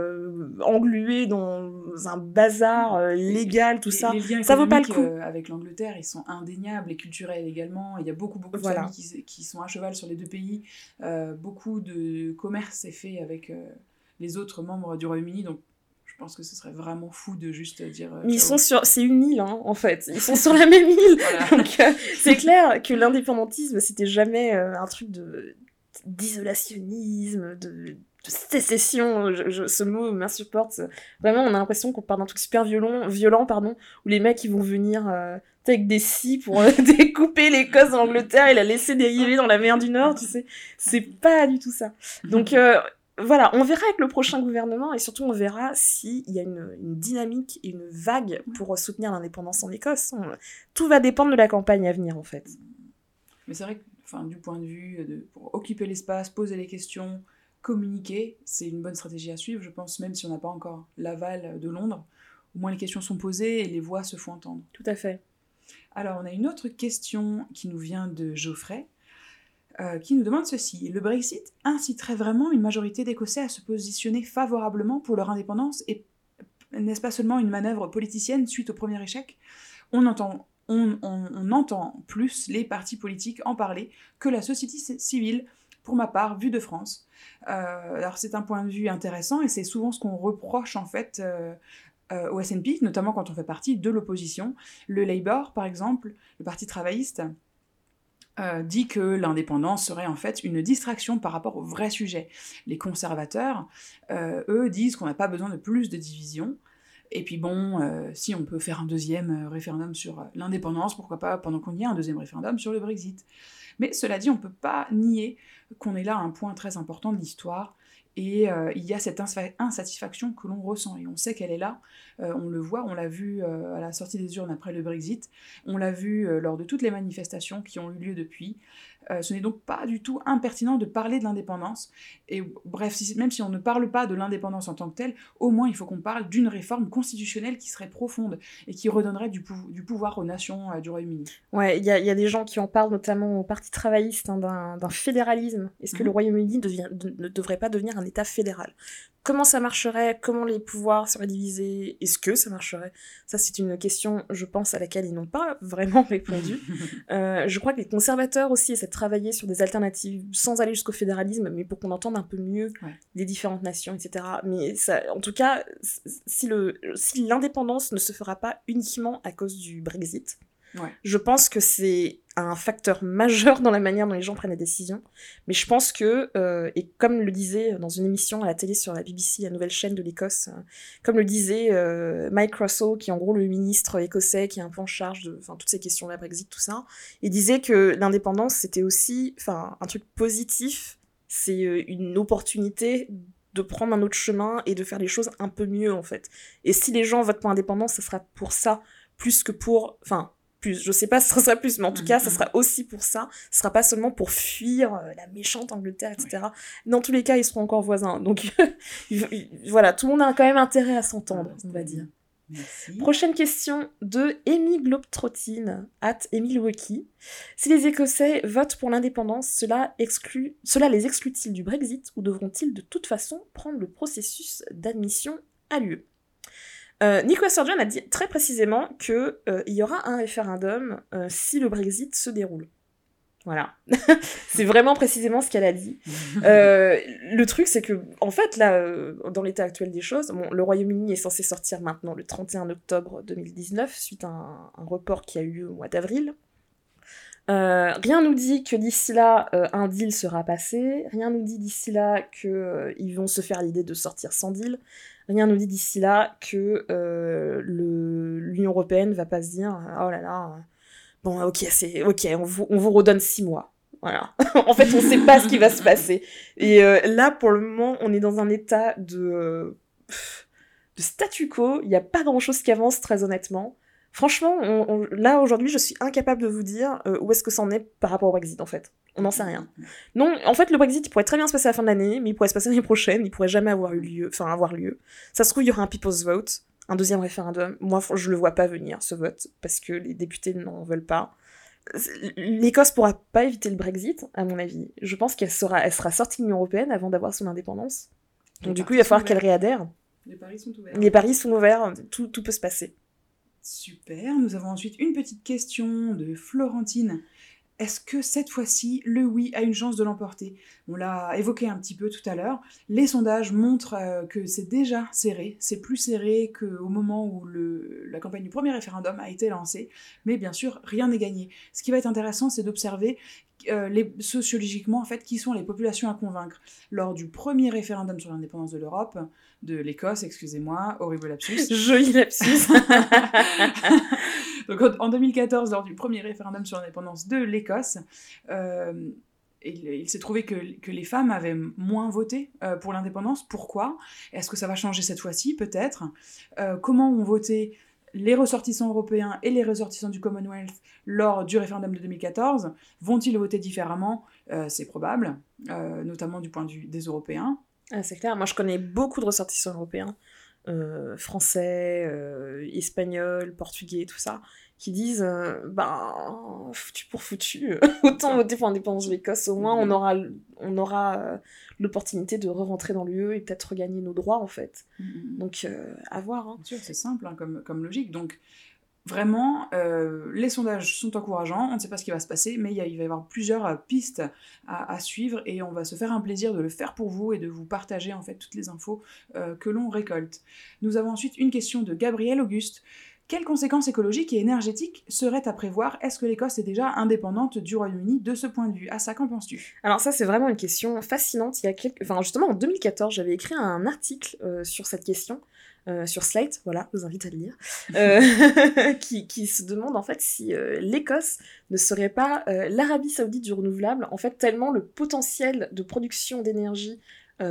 B: engluée dans un bazar euh, légal, tout
A: Les-
B: ça.
A: les liens
B: ça vaut pas le coup.
A: euh, avec l'Angleterre, ils sont indéniables et culturels également. Il y a beaucoup, beaucoup de
B: Voilà.
A: familles qui, qui sont à cheval sur les deux pays. Euh, beaucoup de commerce est fait avec euh, les autres membres du Royaume-Uni. Donc, je pense que ce serait vraiment fou de juste dire. euh,
B: Mais ils sont sur, c'est une île hein, en fait. Ils sont sur la même île. <laughs>
A: Voilà.
B: Donc euh, c'est clair que l'indépendantisme c'était jamais euh, un truc de d'isolationnisme, de sécession. Ce mot m'insupporte. Vraiment, on a l'impression qu'on parle d'un truc super violent, violent pardon, où les mecs ils vont venir euh, avec des scies pour euh, <laughs> découper l'Écosse en Angleterre et la laisser dériver dans la mer du Nord. Tu sais, c'est pas du tout ça. Donc euh, voilà, on verra avec le prochain gouvernement et surtout on verra s'il y a une, dynamique et une vague pour soutenir l'indépendance en Écosse. Tout va dépendre de la campagne à venir en fait.
A: Mais c'est vrai que, du point de vue de, pour occuper l'espace, poser les questions, communiquer, c'est une bonne stratégie à suivre, je pense, même si on n'a pas encore l'aval de Londres. Au moins les questions sont posées et les voix se font entendre.
B: Tout à fait.
A: Alors, on a une autre question qui nous vient de Geoffrey, euh, qui nous demande ceci. Le Brexit inciterait vraiment une majorité d'Écossais à se positionner favorablement pour leur indépendance et n'est-ce pas seulement une manœuvre politicienne suite au premier échec? On entend, on, on- on entend plus les partis politiques en parler que la société ci- civile, pour ma part, vue de France. Euh, alors c'est un point de vue intéressant et c'est souvent ce qu'on reproche en fait euh, euh, au SNP, notamment quand on fait partie de l'opposition. Le Labour, par exemple, le Parti travailliste, dit que l'indépendance serait en fait une distraction par rapport au vrai sujet. Les conservateurs, eux, disent qu'on n'a pas besoin de plus de division. Et puis bon, si on peut faire un deuxième référendum sur l'indépendance, pourquoi pas pendant qu'on y a un deuxième référendum sur le Brexit. Mais cela dit, on ne peut pas nier qu'on est là à un point très important de l'histoire. Et euh, il y a cette insa- insatisfaction que l'on ressent. Et on sait qu'elle est là. Euh, on le voit, on l'a vu euh, à la sortie des urnes après le Brexit. On l'a vu euh, lors de toutes les manifestations qui ont eu lieu depuis. Euh, ce n'est donc pas du tout impertinent de parler de l'indépendance. Et bref, si- même si on ne parle pas de l'indépendance en tant que telle, au moins il faut qu'on parle d'une réforme constitutionnelle qui serait profonde et qui redonnerait du, pou- du pouvoir aux nations euh, du Royaume-Uni.
B: Ouais, il y a, il y a des gens qui en parlent, notamment au Parti travailliste, hein, d'un fédéralisme. Est-ce que
A: Mhm.
B: le Royaume-Uni de- ne devrait pas devenir un État fédéral? Comment ça marcherait Comment les pouvoirs seraient divisés Est-ce que ça marcherait? Ça, c'est une question, je pense, à laquelle ils n'ont pas <laughs> vraiment répondu. <laughs> Euh, je crois que les conservateurs aussi essaient de travailler sur des alternatives sans aller jusqu'au fédéralisme, mais pour qu'on entende un peu mieux
A: Ouais.
B: les différentes nations, etc. Mais ça, en tout cas, si l'indépendance ne se fera pas uniquement à cause du Brexit, Je pense que c'est un facteur majeur dans la manière dont les gens prennent des décisions. Mais je pense que, euh, et comme le disait dans une émission à la télé sur la BBC, la nouvelle chaîne de l'Écosse, euh, comme le disait euh, Mike Russell, qui est en gros le ministre écossais, qui est un peu en charge de toutes ces questions de la Brexit, tout ça, il disait que l'indépendance, c'était aussi un truc positif, c'est une opportunité de prendre un autre chemin et de faire les choses un peu mieux, en fait. Et si les gens votent pour l'indépendance, ça sera pour ça, plus que pour... Enfin, plus, je sais pas si ça sera plus, mais en tout cas, ça
A: mhm.
B: sera aussi pour ça. Ce sera pas seulement pour fuir euh, la méchante Angleterre, etc. Dans tous les cas, ils seront encore voisins. Donc, <laughs> voilà, tout le monde a quand même intérêt à s'entendre,
A: Ah,
B: on va dire.
A: Merci.
B: Prochaine question de Amy Globetrottine, at Emile Weki. Si les Écossais votent pour l'indépendance, cela, exclut, cela les exclut-il du Brexit ou devront-ils de toute façon prendre le processus d'admission à l'UE euh, Nicolas Sturgeon a dit très précisément qu'il y aura un référendum euh, si le Brexit se déroule. Voilà. <laughs> c'est vraiment précisément ce qu'elle a dit. <laughs> Euh, le truc, c'est que, en fait, là, euh, dans l'état actuel des choses, bon, le Royaume-Uni est censé sortir maintenant le 31 octobre 2019, suite à un, un report qui a eu lieu au mois d'avril. Euh, rien nous dit que d'ici là, euh, un deal sera passé. Rien nous dit d'ici là qu'ils euh, ils vont se faire l'idée de sortir sans deal. Rien nous dit d'ici là que l'Union européenne va pas se dire oh là là, bon ok c'est on vous, on vous redonne six mois. Voilà. <laughs> en fait, on sait pas ce qui va se passer. Et là, pour le moment, on est dans un état de statu quo. Il n'y a pas grand chose qui avance, très honnêtement. Franchement, là aujourd'hui, je suis incapable de vous dire euh, où est-ce que c'en est par rapport au Brexit en fait. On n'en sait rien. Non, en fait, le Brexit, il pourrait très bien se passer à la fin de l'année, mais il pourrait se passer l'année prochaine, il pourrait jamais avoir eu lieu, enfin avoir lieu. Ça se trouve, il y aura un people's vote, un deuxième référendum. Moi, je le vois pas venir ce vote parce que les députés n'en veulent pas. L'Écosse pourra pas éviter le Brexit, à mon avis. Je pense qu'elle sera, elle sera sortie de l'Union européenne avant d'avoir son indépendance. Donc du coup, il va falloir qu'elle réadhère.
A: Les paris sont ouverts.
B: Les paris sont ouverts, tout, tout peut se passer.
A: Super. Nous avons ensuite une petite question de Florentine. Est-ce que cette fois-ci, le oui a une chance de l'emporter? On l'a évoqué un petit peu tout à l'heure. Les sondages montrent euh, que c'est déjà serré. C'est plus serré qu'au moment où le, la campagne du premier référendum a été lancée. Mais bien sûr, rien n'est gagné. Ce qui va être intéressant, c'est d'observer euh, les, sociologiquement, en fait, qui sont les populations à convaincre. Lors du premier référendum sur l'indépendance de l'Europe, de l'Écosse, excusez-moi, horrible lapsus. <laughs>
B: Joli lapsus. <laughs>
A: Donc en 2014, lors du premier référendum sur l'indépendance de l'Écosse, euh, il, s'est trouvé que, les femmes avaient moins voté euh, pour l'indépendance. Pourquoi? Est-ce que ça va changer cette fois-ci? Peut-être. comment ont voté les ressortissants européens et les ressortissants du Commonwealth lors du référendum de 2014 vont-ils voter différemment? Euh, C'est probable, euh, notamment du point de vue des Européens.
B: Ah, c'est clair, moi je connais beaucoup de ressortissants européens, euh, français, espagnols, portugais, tout ça, qui disent ben foutu pour foutu, <laughs> autant voter pour l'indépendance de l'Écosse, au moins on aura, on aura l'opportunité de re-rentrer dans l'UE et peut-être regagner nos droits en fait. Mm-hmm. Donc à voir. Hein.
A: Bien sûr, c'est simple hein, comme, comme logique. Donc Vraiment, euh, les sondages sont encourageants, on ne sait pas ce qui va se passer, mais il, va y avoir plusieurs euh, pistes à, suivre et on va se faire un plaisir de le faire pour vous et de vous partager en fait toutes les infos euh, que l'on récolte. Nous avons ensuite une question de Gabriel Auguste. Quelles conséquences écologiques et énergétiques seraient à prévoir? Est-ce que l'Écosse est déjà indépendante du Royaume-Uni de ce point de vue? À ça, qu'en penses-tu?
B: Alors ça, c'est vraiment une question fascinante. Il y a enfin, justement, en 2014, j'avais écrit un article sur cette question euh, sur Slate, voilà, je vous invite à le lire, euh, <laughs> qui, qui, se demande en fait si euh, l'Écosse ne serait pas l'Arabie saoudite du renouvelable, en fait tellement le potentiel de production d'énergie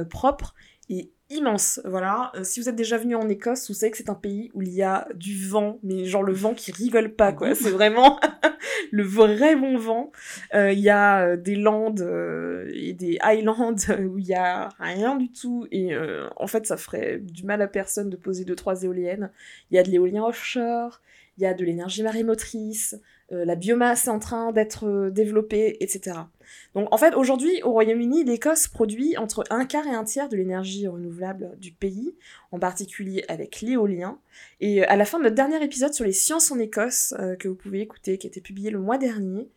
B: propre est immense. Voilà, euh, si vous êtes déjà venu en Écosse, vous savez que c'est un pays où il y a du vent, mais genre le vent qui rigole pas, quoi. <laughs> C'est vraiment <laughs> le vrai bon vent. Euh, il y a euh, des landes et des highlands <laughs> où il y a rien du tout, et en fait, ça ferait du mal à personne de poser deux trois éoliennes. Il y a de l'éolien offshore, il y a de l'énergie marémotrice, euh, la biomasse est en train d'être euh, développée, etc. Donc en fait, aujourd'hui, au Royaume-Uni, l'Écosse produit entre un quart et un tiers de l'énergie renouvelable du pays, en particulier avec l'éolien. Et euh, à la fin de notre dernier épisode sur les sciences en Écosse, que vous pouvez écouter, qui a été publié le mois dernier,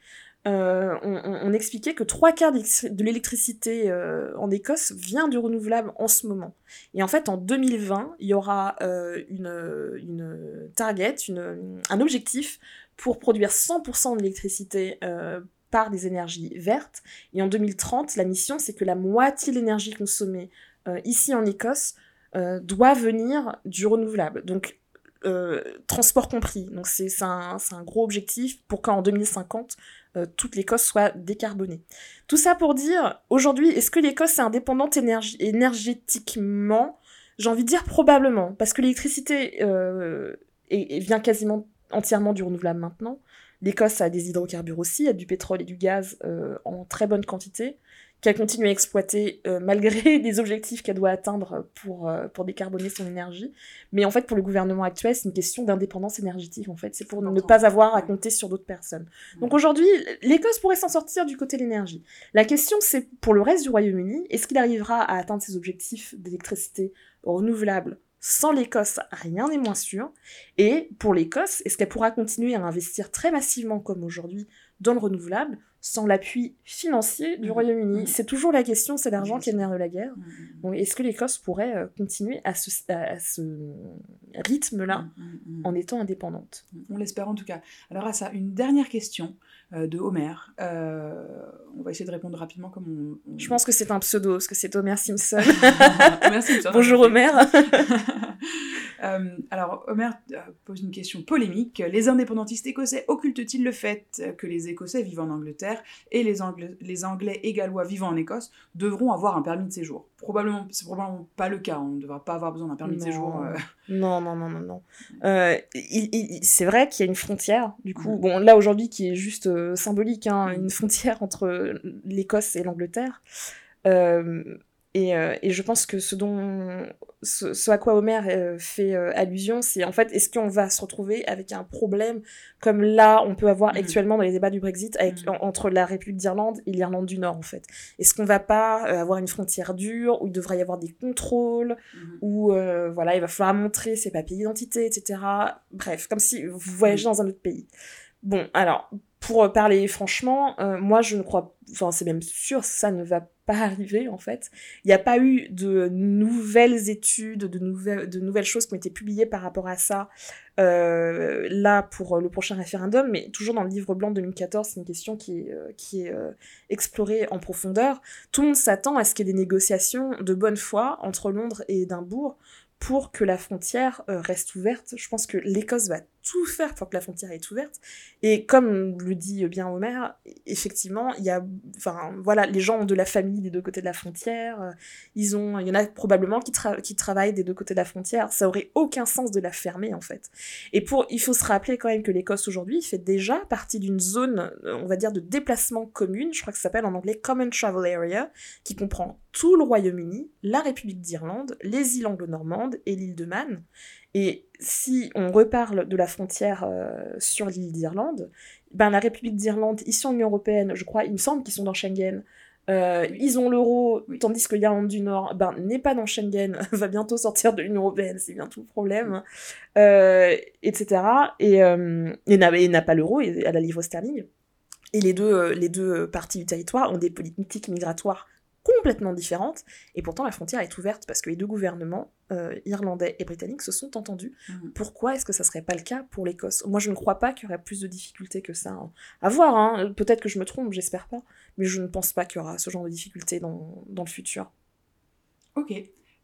B: on, expliquait que trois quarts de l'électricité en Écosse vient du renouvelable en ce moment. Et en fait, en 2020, il y aura une, une target, un objectif pour produire 100% d'électricité euh, par des énergies vertes. Et en 2030, la mission, c'est que la moitié de l'énergie consommée euh, ici en Écosse euh, doit venir du renouvelable. Donc, transport compris. Donc, c'est un, gros objectif pour qu'en 2050, toute l'Écosse soit décarbonée. Tout ça pour dire, aujourd'hui, est-ce que l'Écosse est indépendante énergétiquement? J'ai envie de dire probablement, parce que l'électricité vient quasiment entièrement du renouvelable maintenant. L'Écosse a des hydrocarbures aussi, a du pétrole et du gaz euh, en très bonne quantité, qu'elle continue à exploiter euh, <laughs> malgré les objectifs qu'elle doit atteindre pour, euh, pour décarboner son énergie. Mais en fait, pour le gouvernement actuel, c'est une question d'indépendance énergétique, en fait. C'est pour ne pas avoir à compter sur d'autres personnes. Donc aujourd'hui, l'Écosse pourrait s'en sortir du côté de l'énergie. La question, c'est pour le reste du Royaume-Uni, est-ce qu'il arrivera à atteindre ses objectifs d'électricité renouvelable sans l'Écosse, rien n'est moins sûr. Et pour l'Écosse, est-ce qu'elle pourra continuer à investir très massivement comme aujourd'hui dans le renouvelable? Sans l'appui financier du
A: Mhm.
B: Royaume-Uni.
A: Mhm.
B: C'est toujours la question, c'est l'argent qui est le nerf de la guerre.
A: Mm, mm,
B: Donc, est-ce que l'Écosse pourrait euh, continuer à ce, à- à ce rythme-là en étant indépendante
A: On l'espère en tout cas. Alors à ça, une dernière question euh, de Homer. Euh, on va essayer de répondre rapidement comme on... on-
B: Je pense que c'est un pseudo, parce que c'est Homer Simpson. <laughs>
A: Merci. Victor. <laughs>
B: Bonjour Homer. <laughs>
A: Euh, alors, Homer euh, pose une question polémique. Les indépendantistes écossais occultent-ils le fait que les Écossais vivant en Angleterre et les, Angla- les Anglais et Gallois vivant en Écosse devront avoir un permis de séjour? Probablement, c'est probablement pas le cas. On ne devra pas avoir besoin d'un permis de
B: Non.
A: séjour. euh,
B: Non, non, non, non, non. Euh, il- c'est vrai qu'il y a une frontière, du coup, bon, là aujourd'hui qui est juste euh, symbolique, hein, une frontière entre l'Écosse et l'Angleterre. Euh, et, euh, et je pense que ce dont, ce, ce à quoi Homer euh, fait euh, allusion, c'est en fait, est-ce qu'on va se retrouver avec un problème comme là on peut avoir
A: Mhm.
B: actuellement dans les débats du Brexit avec,
A: Mhm.
B: en- entre la République d'Irlande et l'Irlande du Nord, en fait? Est-ce qu'on va pas avoir une frontière dure où il devrait y avoir des contrôles
A: mhm.
B: où euh, voilà, il va falloir montrer ses papiers d'identité, etc. Bref, comme si vous voyagez dans un autre pays. Bon, alors, pour parler franchement, euh, moi je ne crois, enfin c'est même sûr, ça ne va pas <laughs> arriver en fait. Il n'y a pas eu de nouvelles études, de nouvelles, choses qui ont été publiées par rapport à ça euh, là pour le prochain référendum, mais toujours dans le livre blanc de 2014, c'est une question qui est, euh, est explorée en profondeur. Tout le monde s'attend à ce qu'il y ait des négociations de bonne foi entre Londres et Édimbourg pour que la frontière reste ouverte. Je pense que l'Écosse va tout faire pour que la frontière est ouverte. Et comme le dit bien Homer, effectivement, il y a, enfin voilà, les gens ont de la famille des deux côtés de la frontière. euh, Ils ont, il y en a probablement qui, qui travaillent des deux côtés de la frontière. Ça aurait aucun sens de la fermer en fait. Et pour, il faut se rappeler quand même que l'Écosse aujourd'hui fait déjà partie d'une zone, euh, on va dire, de déplacement commune. Je crois que ça s'appelle en anglais Common Travel Area, qui comprend tout le Royaume-Uni, la République d'Irlande, les îles anglo-normandes et l'île de Man. Et si on reparle de la frontière euh, sur l'île d'Irlande, ben la République d'Irlande, sont en Union Européenne, je crois, il me semble qu'ils sont dans Schengen. Euh. Ils ont l'euro, tandis que l'Irlande du Nord ben, n'est pas dans Schengen, <laughs> va bientôt sortir de l'Union Européenne, c'est bien tout le problème, euh, etc. Et, euh, et n'a pas l'euro, et à la livre sterling. Et les deux, les deux parties du territoire ont des politiques migratoires complètement différentes, et pourtant la frontière est ouverte parce que les deux gouvernements, euh, irlandais et britanniques, se sont entendus.
A: Mhm.
B: Pourquoi est-ce que ça serait pas le cas pour l'Écosse? Moi, je ne crois pas qu'il y aurait plus de difficultés que ça. hein. À voir, hein. peut-être que je me trompe, j'espère pas, mais je ne pense pas qu'il y aura ce genre de difficultés dans, dans le futur.
A: Ok.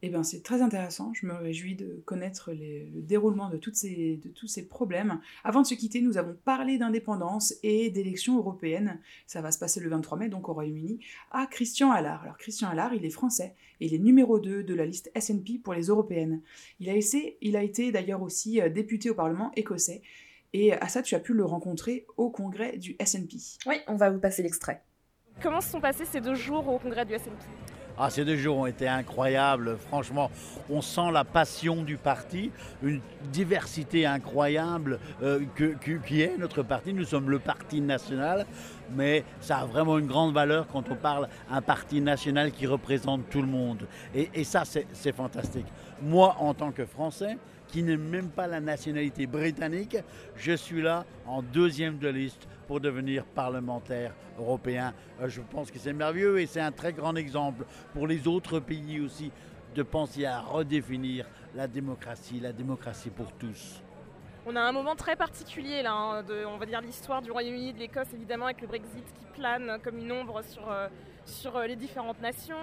A: Eh bien, c'est très intéressant. Je me réjouis de connaître les- le déroulement de, toutes ces, de tous ces problèmes. Avant de se quitter, nous avons parlé d'indépendance et d'élections européennes. Ça va se passer le 23 mai, donc au Royaume-Uni, à Christian Allard. Alors, Christian Allard, il est français et il est numéro 2 de la liste SNP pour les européennes. Il a, essayé- il a été d'ailleurs aussi euh, député au Parlement écossais. Et à ça, tu as pu le rencontrer au congrès du SNP.
B: Oui, on va vous passer l'extrait.
E: Comment se sont passés ces deux jours au congrès du SNP
F: Ah, ces deux jours ont été incroyables. Franchement, on sent la passion du parti, une diversité incroyable euh, qui est notre parti. Nous sommes le parti national, mais ça a vraiment une grande valeur quand on parle un parti national qui représente tout le monde. Et, et ça, c'est c'est fantastique. Moi, en tant que Français, qui n'aime même pas la nationalité britannique, je suis là en deuxième de liste pour devenir parlementaire européen. Euh, Je pense que c'est merveilleux et c'est un très grand exemple pour les autres pays aussi de penser à redéfinir la démocratie, la démocratie pour tous.
E: On a un moment très particulier là, hein, de, on va dire l'histoire du Royaume-Uni, de l'Écosse évidemment, avec le Brexit qui plane comme une ombre sur, euh, sur euh, les différentes nations.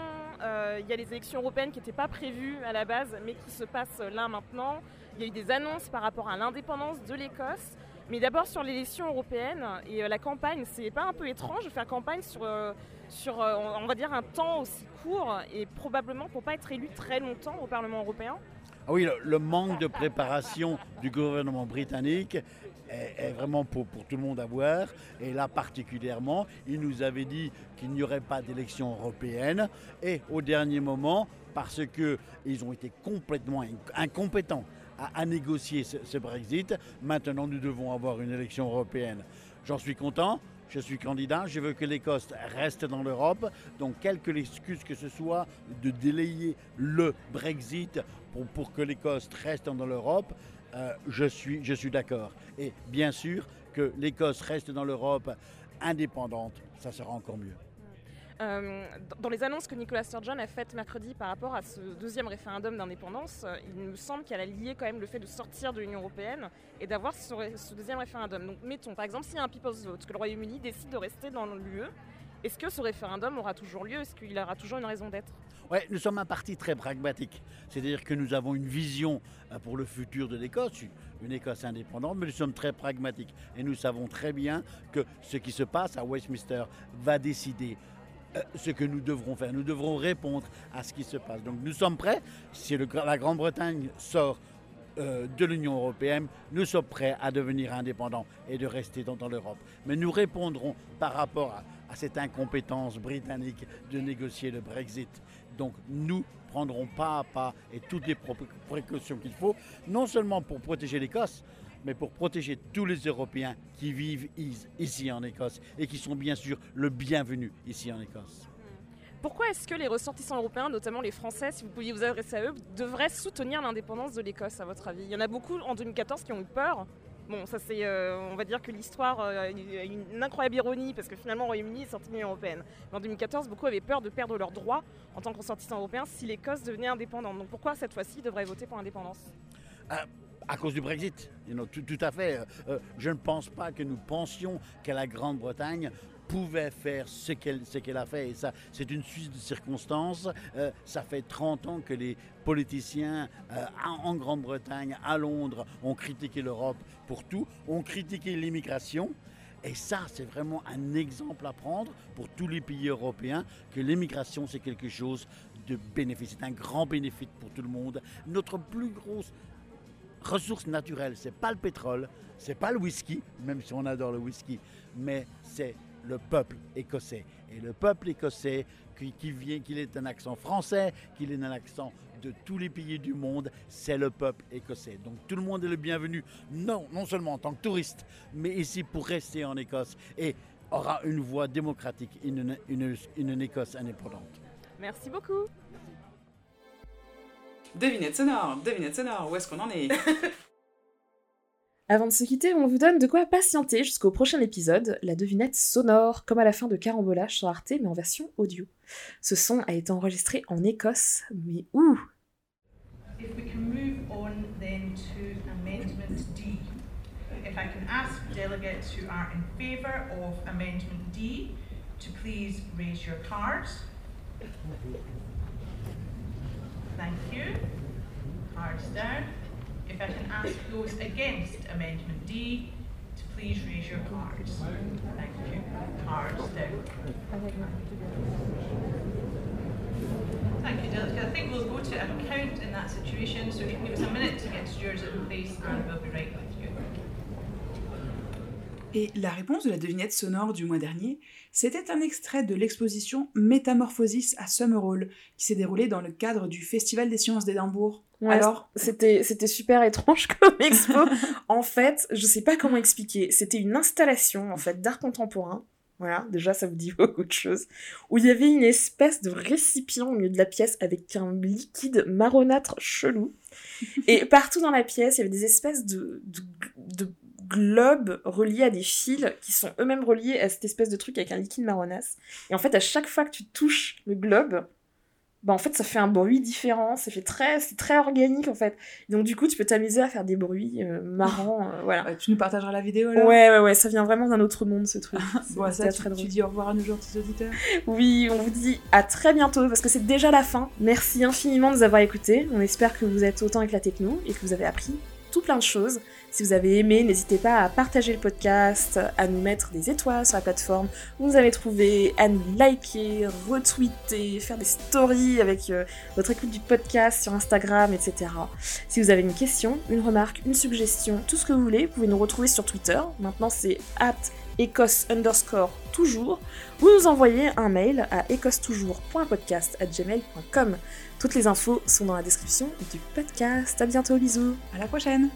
E: Il y a les élections européennes qui n'étaient pas prévues à la base, mais qui se passent là maintenant. Il y a eu des annonces par rapport à l'indépendance de l'Écosse. Mais d'abord sur l'élection européenne et euh, la campagne, c'est pas un peu étrange de faire campagne sur, euh, euh, un temps aussi court et probablement pour pas être élu très longtemps au Parlement européen?
F: Ah oui, le, manque de préparation du gouvernement britannique est, vraiment pour, tout le monde à voir. Et là particulièrement, il nous avait dit qu'il n'y aurait pas d'élection européenne. Et au dernier moment, parce qu'ils ont été complètement inc- incompétents à, négocier ce, ce Brexit, maintenant nous devons avoir une élection européenne. J'en suis content. Je suis candidat, je veux que l'Écosse reste dans l'Europe. Donc, quelle que l'excuse que ce soit de délayer le Brexit pour, pour que l'Écosse reste dans l'Europe, euh, je suis, je suis d'accord. Et bien sûr que l'Écosse reste dans l'Europe indépendante, ça sera encore mieux.
E: Euh, dans les annonces que Nicolas Sturgeon a faites mercredi par rapport à ce deuxième référendum d'indépendance, euh, il me semble qu'elle a lié quand même le fait de sortir de l'Union Européenne et d'avoir ce, ce, deuxième référendum. Donc mettons, par exemple, s'il y a un People's Vote, que le Royaume-Uni décide de rester dans l'UE, est-ce que ce référendum aura toujours lieu? Est-ce qu'il aura toujours une raison d'être?
F: Oui, nous sommes un parti très pragmatique. C'est-à-dire que nous avons une vision euh, pour le futur de l'Écosse, une Écosse indépendante, mais nous sommes très pragmatiques. Et nous savons très bien que ce qui se passe à Westminster va décider ce que nous devrons faire. Nous devrons répondre à ce qui se passe. Donc nous sommes prêts. Si la Grande-Bretagne sort euh, de l'Union européenne, nous sommes prêts à devenir indépendants et de rester dans, dans l'Europe. Mais nous répondrons par rapport à, à, cette incompétence britannique de négocier le Brexit. Donc nous prendrons pas à pas et toutes les précautions qu'il faut, non seulement pour protéger l'Écosse, mais pour protéger tous les Européens qui vivent ici en Écosse et qui sont bien sûr le bienvenu ici en Écosse.
E: Pourquoi est-ce que les ressortissants européens, notamment les Français, si vous pouviez vous adresser à eux, devraient soutenir l'indépendance de l'Écosse, à votre avis? Il y en a beaucoup en 2014 qui ont eu peur. Bon, ça c'est, euh, on va dire que l'histoire euh, a une, une, incroyable ironie parce que finalement le Royaume-Uni est sorti de l'Union européenne. Mais en 2014, beaucoup avaient peur de perdre leurs droits en tant que ressortissants européens si l'Écosse devenait indépendante. Donc pourquoi cette fois-ci ils devraient voter pour l'indépendance?
F: Euh, à cause du Brexit. Tout, à fait. Euh, je ne pense pas que nous pensions que la Grande-Bretagne pouvait faire ce qu'elle qu a fait. Et ça, c'est une suite de circonstances. Euh, ça fait 30 ans que les politiciens euh, en Grande-Bretagne, à Londres, ont critiqué l'Europe pour tout, ont critiqué l'immigration. Et ça, c'est vraiment un exemple à prendre pour tous les pays européens, que l'immigration, c'est quelque chose de bénéfice. C'est un grand bénéfice pour tout le monde. Notre plus grosse ressources naturelles. C'est pas le pétrole, c'est pas le whisky, même si on adore le whisky, mais c'est le peuple écossais. Et le peuple écossais, qui, vient, qu'il ait un accent français, qu'il ait un accent de tous les pays du monde, c'est le peuple écossais. Donc tout le monde est le bienvenu, non, non seulement en tant que touriste, mais ici pour rester en Écosse et aura une voix démocratique, une, une, une Écosse indépendante.
E: Merci beaucoup.
A: Devinette sonore, devinette sonore, où est-ce qu'on en est <laughs>
B: Avant de se quitter, on vous donne de quoi patienter jusqu'au prochain épisode, la devinette sonore, comme à la fin de Carambolage sur Arte, mais en version audio. Ce son a été enregistré en Écosse, mais où?
G: If we can move on then to Amendment D. If I can ask delegates who are in favour of Amendment D to please raise your cards. Thank you. Cards down. If I can ask those against Amendment D to please raise your cards. Thank you. Cards down. Thank you, Delicate. I think we'll go to a count in that situation, so if you can give us a minute to get yours in place and we'll be right you.
A: Et la réponse de la devinette sonore du mois dernier, c'était un extrait de l'exposition Métamorphosis à Summerhall, qui s'est déroulée dans le cadre du Festival des sciences d'Édimbourg.
B: Ouais, Alors C'était super étrange <laughs> comme expo. <laughs> en fait, je sais pas comment expliquer. C'était une installation en fait d'art contemporain. Voilà, déjà ça vous dit <laughs> beaucoup de choses. Où il y avait une espèce de récipient au milieu de la pièce avec un liquide marronâtre chelou. Et partout dans la pièce, il y avait des espèces de, de, de globes reliés à des fils qui sont eux-mêmes reliés à cette espèce de truc avec un liquide marronasse. Et en fait, à chaque fois que tu touches le globe, bah en fait ça fait un bruit différent, ça fait très c'est très organique en fait. Donc du coup, tu peux t'amuser à faire des bruits euh, marrants, euh, voilà.
A: Ouais, tu nous partageras la vidéo là
B: Ouais ouais ouais, ça vient vraiment d'un autre monde ce truc.
A: bon, ça, tu, tu dis au revoir à nos gentils auditeurs?
B: Oui, on vous dit à très bientôt parce que c'est déjà la fin. Merci infiniment de nous avoir écoutés. On espère que vous êtes autant éclatés que nous et que vous avez appris tout plein de choses. Si vous avez aimé, n'hésitez pas à partager le podcast, à nous mettre des étoiles sur la plateforme où vous avez trouvé, à nous liker, retweeter, faire des stories avec euh, votre écoute du podcast sur Instagram, etc. Si vous avez une question, une remarque, une suggestion, tout ce que vous voulez, vous pouvez nous retrouver sur Twitter. Maintenant, c'est at écosse underscore toujours. Vous nous envoyez un mail à écossetoujours.podcast@gmail.com. Toutes les infos sont dans la description du podcast. À bientôt, bisous.
A: À la prochaine.